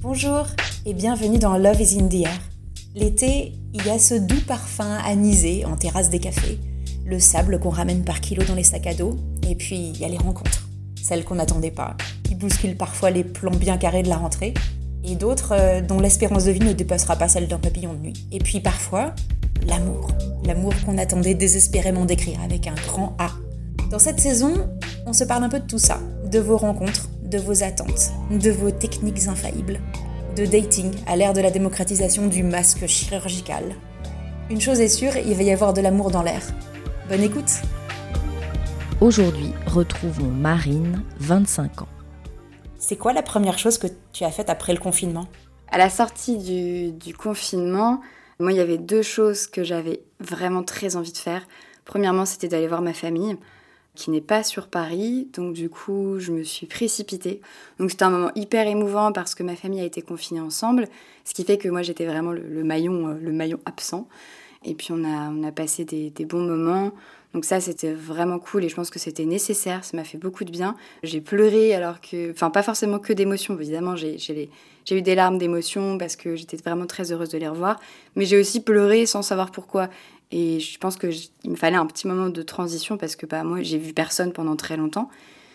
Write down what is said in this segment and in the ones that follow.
Bonjour et bienvenue dans Love is in the air. L'été, il y a ce doux parfum anisé en terrasse des cafés, le sable qu'on ramène par kilo dans les sacs à dos, et puis il y a les rencontres, celles qu'on n'attendait pas, qui bousculent parfois les plans bien carrés de la rentrée, et d'autres euh, dont l'espérance de vie ne dépassera pas celle d'un papillon de nuit. Et puis parfois, l'amour, l'amour qu'on attendait désespérément d'écrire avec un grand A. Dans cette saison, on se parle un peu de tout ça, de vos rencontres, de vos attentes, de vos techniques infaillibles, de dating à l'ère de la démocratisation du masque chirurgical. Une chose est sûre, il va y avoir de l'amour dans l'air. Bonne écoute Aujourd'hui, retrouvons Marine, 25 ans. C'est quoi la première chose que tu as faite après le confinement? À la sortie du, du confinement, moi, il y avait deux choses que j'avais vraiment très envie de faire. Premièrement, c'était d'aller voir ma famille qui n'est pas sur Paris. Donc du coup, je me suis précipitée. Donc c'était un moment hyper émouvant parce que ma famille a été confinée ensemble, ce qui fait que moi j'étais vraiment le, maillon, euh, le maillon absent. Et puis on a, on a passé des, des bons moments. Donc ça, c'était vraiment cool et je pense que c'était nécessaire. Ça m'a fait beaucoup de bien. J'ai pleuré alors que, enfin pas forcément que d'émotions. Évidemment, j'ai eu des larmes d'émotions parce que j'étais vraiment très heureuse de les revoir. Mais j'ai aussi pleuré sans savoir pourquoi. Et je pense qu'il me fallait un petit moment de transition parce que bah, moi, j'ai vu personne pendant très longtemps.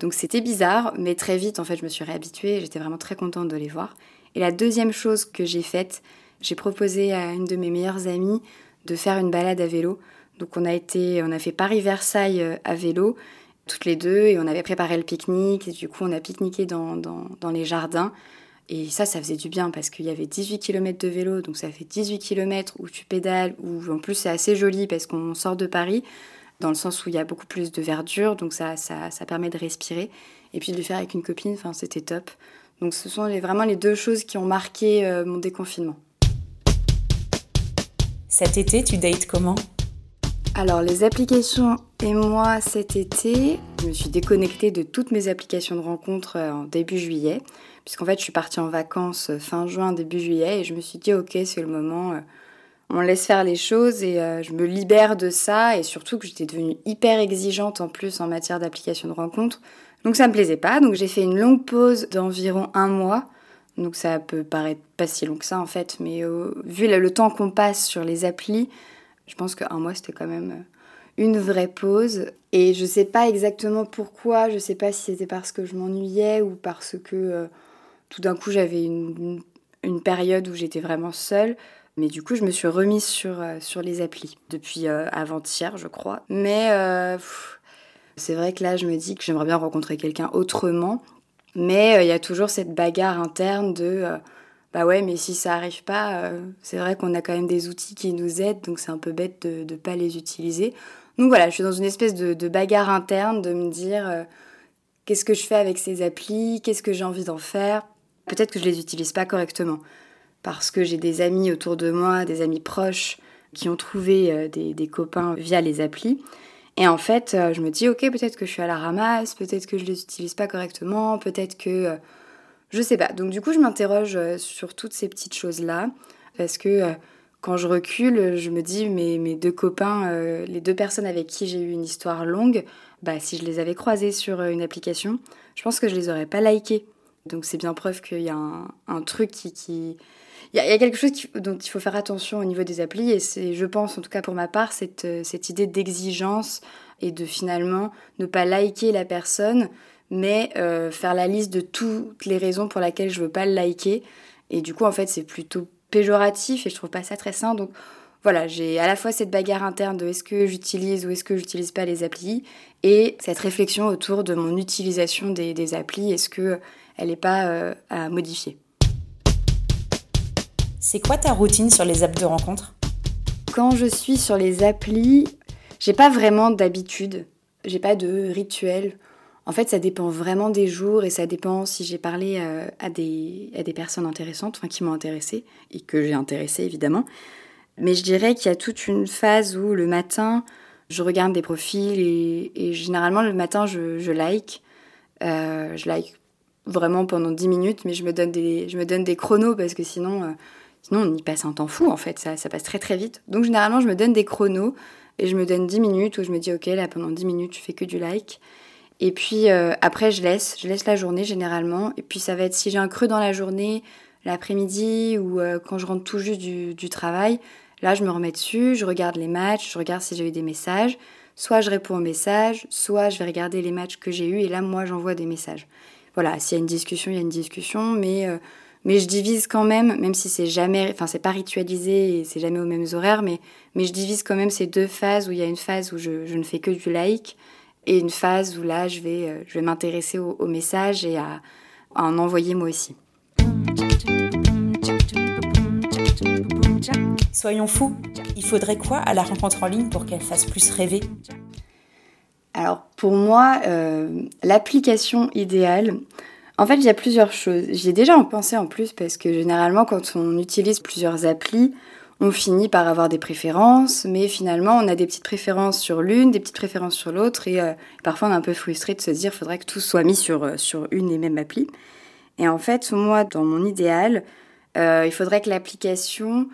Donc c'était bizarre, mais très vite, en fait, je me suis réhabituée. J'étais vraiment très contente de les voir. Et la deuxième chose que j'ai faite, j'ai proposé à une de mes meilleures amies de faire une balade à vélo. Donc on a été, on a fait Paris-Versailles euh, à vélo, toutes les deux, et on avait préparé le pique-nique. Et du coup, on a pique-niqué dans, dans, dans les jardins. Et ça, ça faisait du bien parce qu'il y avait 18 km de vélo, donc ça fait 18 km où tu pédales, où en plus c'est assez joli parce qu'on sort de Paris, dans le sens où il y a beaucoup plus de verdure, donc ça, ça, ça permet de respirer. Et puis de le faire avec une copine, enfin, c'était top. Donc ce sont vraiment les deux choses qui ont marqué euh, mon déconfinement. Cet été, tu dates comment? Alors les applications et moi cet été, je me suis déconnectée de toutes mes applications de rencontres euh, en début juillet, puisqu'en fait je suis partie en vacances euh, fin juin, début juillet, et je me suis dit ok c'est le moment, euh, on laisse faire les choses et je me libère de ça, et surtout que j'étais devenue hyper exigeante en plus en matière d'applications de rencontres, donc ça me plaisait pas, donc j'ai fait une longue pause d'environ un mois. Donc ça peut paraître pas si long que ça en fait, mais vu le temps qu'on passe sur les applis, je pense qu'un mois, c'était quand même euh, une vraie pause. Et je sais pas exactement pourquoi, je sais pas si c'était parce que je m'ennuyais ou parce que euh, tout d'un coup j'avais une, une, période où j'étais vraiment seule. Mais du coup, je me suis remise sur, euh, sur les applis depuis avant-hier, je crois. Mais c'est vrai que là, je me dis que j'aimerais bien rencontrer quelqu'un autrement. Mais il y a toujours cette bagarre interne de bah ouais, mais si ça arrive pas, euh, c'est vrai qu'on a quand même des outils qui nous aident, donc c'est un peu bête de ne pas les utiliser. Donc voilà, je suis dans une espèce de, bagarre interne, de me dire euh, qu'est-ce que je fais avec ces applis, qu'est-ce que j'ai envie d'en faire. Peut-être que je les utilise pas correctement, parce que j'ai des amis autour de moi, des amis proches, qui ont trouvé euh, des, des, copains via les applis. Et en fait, je me dis, ok, peut-être que je suis à la ramasse, peut-être que je les utilise pas correctement, peut-être que je sais pas. Donc du coup, je m'interroge euh, sur toutes ces petites choses-là parce que euh, quand je recule, je me dis mes, mes deux copains, euh, les deux personnes avec qui j'ai eu une histoire longue, bah si je les avais croisés sur une application, je pense que je les aurais pas likés. Donc c'est bien preuve qu'il y a un, truc qui, qui... Il, y a, quelque chose dont il faut faire attention au niveau des applis et c'est, je pense en tout cas pour ma part, cette, cette idée d'exigence et de finalement ne pas liker la personne mais euh, faire la liste de toutes les raisons pour lesquelles je veux pas le liker. Et du coup, en fait, c'est plutôt péjoratif et je trouve pas ça très sain. Donc voilà, j'ai à la fois cette bagarre interne de est-ce que j'utilise ou est-ce que j'utilise pas les applis et cette réflexion autour de mon utilisation des, applis. Est-ce que elle n'est pas euh, à modifier? C'est quoi ta routine sur les apps de rencontre? Quand je suis sur les applis, j'ai pas vraiment d'habitude, j'ai pas de rituel. En fait, ça dépend vraiment des jours et ça dépend si j'ai parlé euh, à, des, à des personnes intéressantes, enfin qui m'ont intéressé et que j'ai intéressé évidemment. Mais je dirais qu'il y a toute une phase où le matin, je regarde des profils et, généralement le matin, je, like. Euh, je like vraiment pendant 10 minutes, mais je me donne des, je me donne des chronos parce que sinon, euh, sinon on y passe un temps fou en fait, ça, ça passe très très vite. Donc généralement, je me donne des chronos et je me donne 10 minutes où je me dis, ok, là pendant 10 minutes, je fais que du like. Et puis euh, après, je laisse, je laisse la journée généralement. Et puis ça va être si j'ai un creux dans la journée, l'après-midi ou quand je rentre tout juste du, du travail. Là, je me remets dessus, je regarde les matchs, je regarde si j'ai eu des messages. Soit je réponds aux messages, soit je vais regarder les matchs que j'ai eus et là, moi, j'envoie des messages. Voilà, s'il y a une discussion, il y a une discussion, mais, euh, mais je divise quand même, même si c'est jamais, enfin, c'est pas ritualisé et c'est jamais aux mêmes horaires, mais, mais je divise quand même ces deux phases où il y a une phase où je, je ne fais que du like et une phase où là, je vais, euh, je vais m'intéresser aux, messages et à, à en envoyer moi aussi. Soyons fous, il faudrait quoi à la rencontre en ligne pour qu'elle fasse plus rêver? Alors pour moi, euh, l'application idéale, en fait il y a plusieurs choses. J'ai déjà en pensé en plus parce que généralement quand on utilise plusieurs applis, on finit par avoir des préférences, mais finalement on a des petites préférences sur l'une, des petites préférences sur l'autre, et euh, parfois on est un peu frustré de se dire faudrait que tout soit mis sur, euh, sur une et même appli. Et en fait, moi, dans mon idéal, il faudrait que l'application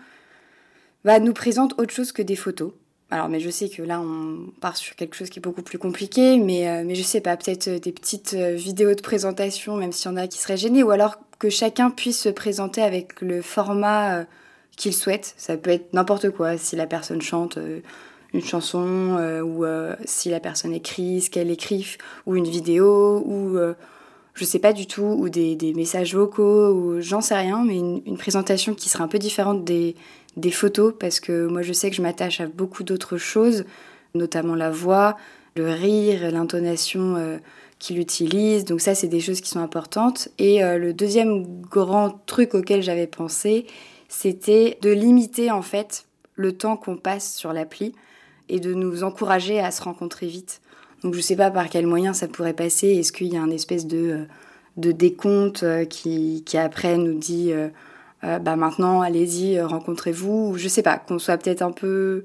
bah, nous présente autre chose que des photos. Alors, mais je sais que là, on part sur quelque chose qui est beaucoup plus compliqué, mais, euh, mais je sais pas, peut-être euh, des petites euh, vidéos de présentation, même s'il y en a qui seraient gênés, ou alors que chacun puisse se présenter avec le format qu'il souhaite. Ça peut être n'importe quoi, si la personne chante une chanson, ou si la personne écrit ce qu'elle écrit, ou une vidéo, ou je sais pas du tout, ou des, des messages vocaux, ou j'en sais rien, mais une, une présentation qui serait un peu différente des des photos parce que moi je sais que je m'attache à beaucoup d'autres choses, notamment la voix, le rire, l'intonation euh, qu'il utilise. Donc ça c'est des choses qui sont importantes. Et euh, le deuxième grand truc auquel j'avais pensé, c'était de limiter en fait le temps qu'on passe sur l'appli et de nous encourager à se rencontrer vite. Donc je sais pas par quel moyen ça pourrait passer. Est-ce qu'il y a un espèce de, euh, de décompte qui, qui après nous dit euh, bah maintenant allez-y, euh, rencontrez-vous, ou je sais pas, qu'on soit peut-être un peu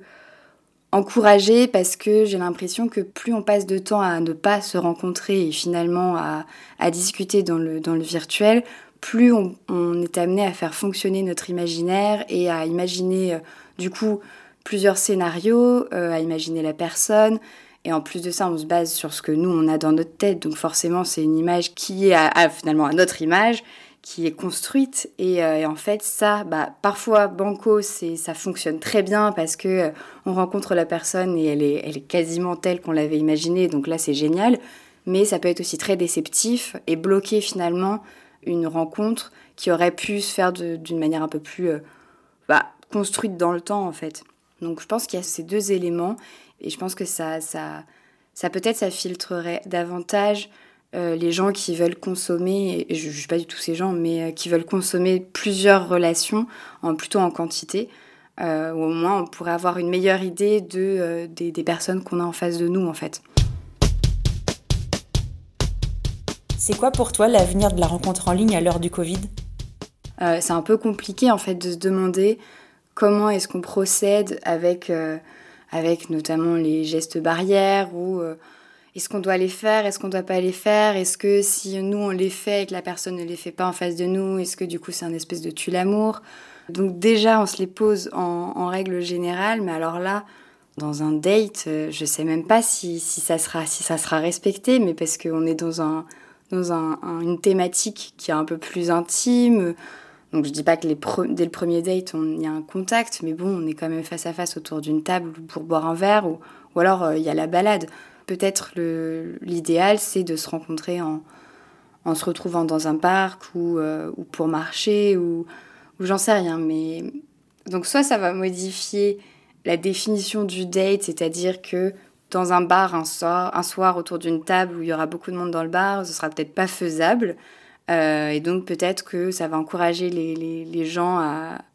encouragé parce que j'ai l'impression que plus on passe de temps à ne pas se rencontrer et finalement à, à discuter dans le, dans le virtuel, plus on, est amené à faire fonctionner notre imaginaire et à imaginer euh, du coup plusieurs scénarios, à imaginer la personne. Et en plus de ça, on se base sur ce que nous, on a dans notre tête. Donc forcément, c'est une image qui est finalement à notre image qui est construite et, euh, en fait ça bah parfois banco ça fonctionne très bien parce que euh, on rencontre la personne et elle est elle est quasiment telle qu'on l'avait imaginée donc là c'est génial mais ça peut être aussi très déceptif et bloquer finalement une rencontre qui aurait pu se faire d'une manière un peu plus euh, bah, construite dans le temps en fait donc je pense qu'il y a ces deux éléments et je pense que ça ça ça peut-être ça filtrerait davantage euh, les gens qui veulent consommer, et je ne juge pas du tout ces gens, mais euh, qui veulent consommer plusieurs relations, en, plutôt en quantité, euh, au moins on pourrait avoir une meilleure idée de, des, des personnes qu'on a en face de nous en fait. C'est quoi pour toi l'avenir de la rencontre en ligne à l'heure du Covid? C'est un peu compliqué en fait de se demander comment est-ce qu'on procède avec, avec notamment les gestes barrières ou est-ce qu'on doit les faire Est-ce qu'on doit pas les faire? Est-ce que si nous on les fait et que la personne ne les fait pas en face de nous, est-ce que du coup c'est un espèce de tue l'amour? Donc déjà on se les pose en, règle générale, mais alors là, dans un date, euh, je sais même pas si, ça sera si ça sera respecté, mais parce qu'on est dans un dans une thématique qui est un peu plus intime. Donc je dis pas que dès le premier date il y a un contact, mais bon on est quand même face à face autour d'une table pour boire un verre ou, ou alors euh, il y a la balade peut-être l'idéal, c'est de se rencontrer en, en, se retrouvant dans un parc ou, euh, ou pour marcher ou, ou j'en sais rien. Mais donc soit ça va modifier la définition du date, c'est-à-dire que dans un bar un soir, un soir autour d'une table où il y aura beaucoup de monde dans le bar, ce sera peut-être pas faisable. Euh, et donc peut-être que ça va encourager les, gens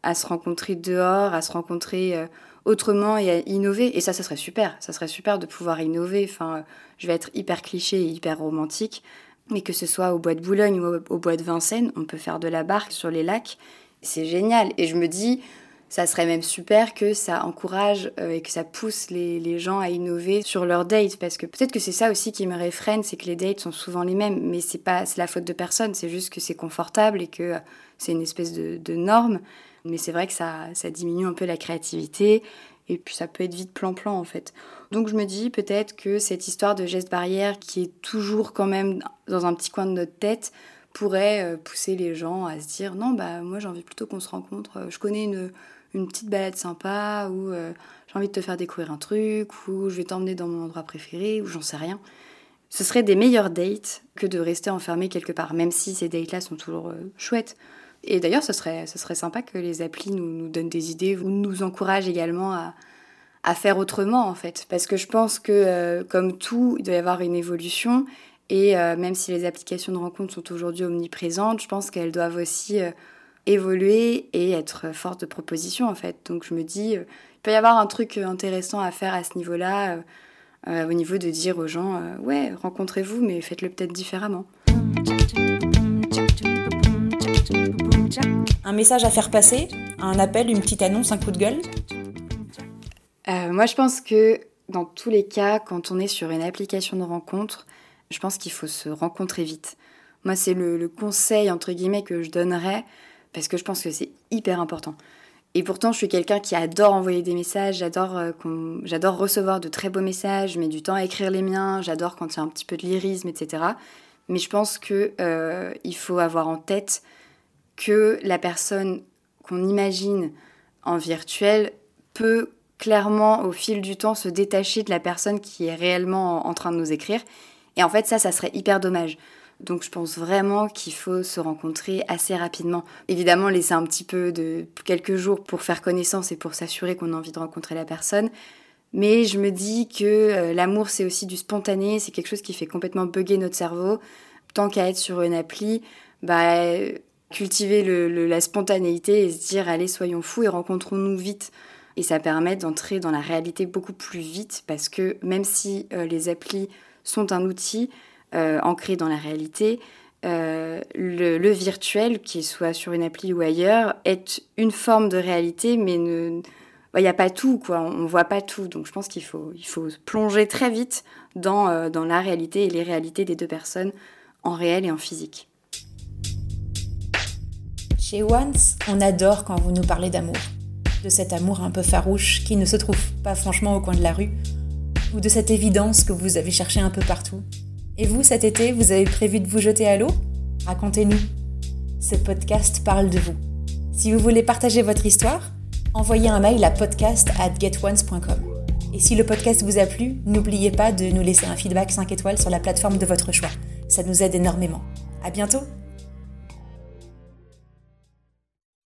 à, se rencontrer dehors, à se rencontrer euh, autrement et à innover. Et ça, ça serait super. Ça serait super de pouvoir innover. Enfin, je vais être hyper cliché et hyper romantique. Mais que ce soit au bois de Boulogne ou au bois de Vincennes, on peut faire de la barque sur les lacs. C'est génial. Et je me dis, ça serait même super que ça encourage euh, et que ça pousse les, les, gens à innover sur leurs dates parce que peut-être que c'est ça aussi qui me réfrène c'est que les dates sont souvent les mêmes mais c'est pas c'est la faute de personne c'est juste que c'est confortable et que c'est une espèce de, de norme mais c'est vrai que ça, ça diminue un peu la créativité et puis ça peut être vite plan-plan en fait. Donc je me dis peut-être que cette histoire de geste barrière qui est toujours quand même dans un petit coin de notre tête pourrait pousser les gens à se dire non, bah moi j'ai envie plutôt qu'on se rencontre. Je connais une, une petite balade sympa ou j'ai envie de te faire découvrir un truc ou je vais t'emmener dans mon endroit préféré ou j'en sais rien. Ce serait des meilleures dates que de rester enfermé quelque part, même si ces dates-là sont toujours chouettes. Et d'ailleurs, ce serait, ce serait sympa que les applis nous, nous donnent des idées ou nous encouragent également à, à faire autrement en fait. Parce que je pense que euh, comme tout, il doit y avoir une évolution. Et euh, même si les applications de rencontre sont aujourd'hui omniprésentes, je pense qu'elles doivent aussi euh, évoluer et être force de proposition en fait. Donc je me dis, il peut y avoir un truc intéressant à faire à ce niveau-là, au niveau de dire aux gens, ouais, rencontrez-vous, mais faites-le peut-être différemment. Un message à faire passer, un appel, une petite annonce, un coup de gueule? Euh, moi, je pense que dans tous les cas, quand on est sur une application de rencontre, je pense qu'il faut se rencontrer vite. Moi, c'est le, conseil, entre guillemets, que je donnerais, parce que je pense que c'est hyper important. Et pourtant, je suis quelqu'un qui adore envoyer des messages, j'adore euh, j'adore recevoir de très beaux messages, je du temps à écrire les miens, j'adore quand il y a un petit peu de lyrisme, etc. Mais je pense qu'il euh, faut avoir en tête que la personne qu'on imagine en virtuel peut clairement au fil du temps se détacher de la personne qui est réellement en train de nous écrire. Et en fait ça, ça serait hyper dommage. Donc je pense vraiment qu'il faut se rencontrer assez rapidement. Évidemment, laisser un petit peu de quelques jours pour faire connaissance et pour s'assurer qu'on a envie de rencontrer la personne. Mais je me dis que euh, l'amour, c'est aussi du spontané, c'est quelque chose qui fait complètement bugger notre cerveau. Tant qu'à être sur une appli, bah, cultiver la spontanéité et se dire, allez, soyons fous et rencontrons-nous vite et ça permet d'entrer dans la réalité beaucoup plus vite parce que même si euh, les applis sont un outil euh, ancré dans la réalité, euh, le, virtuel, qu'il soit sur une appli ou ailleurs, est une forme de réalité, mais il n'y a pas tout, quoi. On ne voit pas tout. Donc je pense qu'il faut, il faut plonger très vite dans, dans la réalité et les réalités des deux personnes en réel et en physique. Chez Once, on adore quand vous nous parlez d'amour de cet amour un peu farouche qui ne se trouve pas franchement au coin de la rue, ou de cette évidence que vous avez cherché un peu partout. Et vous, cet été, vous avez prévu de vous jeter à l'eau? Racontez-nous. Ce podcast parle de vous. Si vous voulez partager votre histoire, envoyez un mail à podcast at getones.com. Et si le podcast vous a plu, n'oubliez pas de nous laisser un feedback 5 étoiles sur la plateforme de votre choix. Ça nous aide énormément. À bientôt!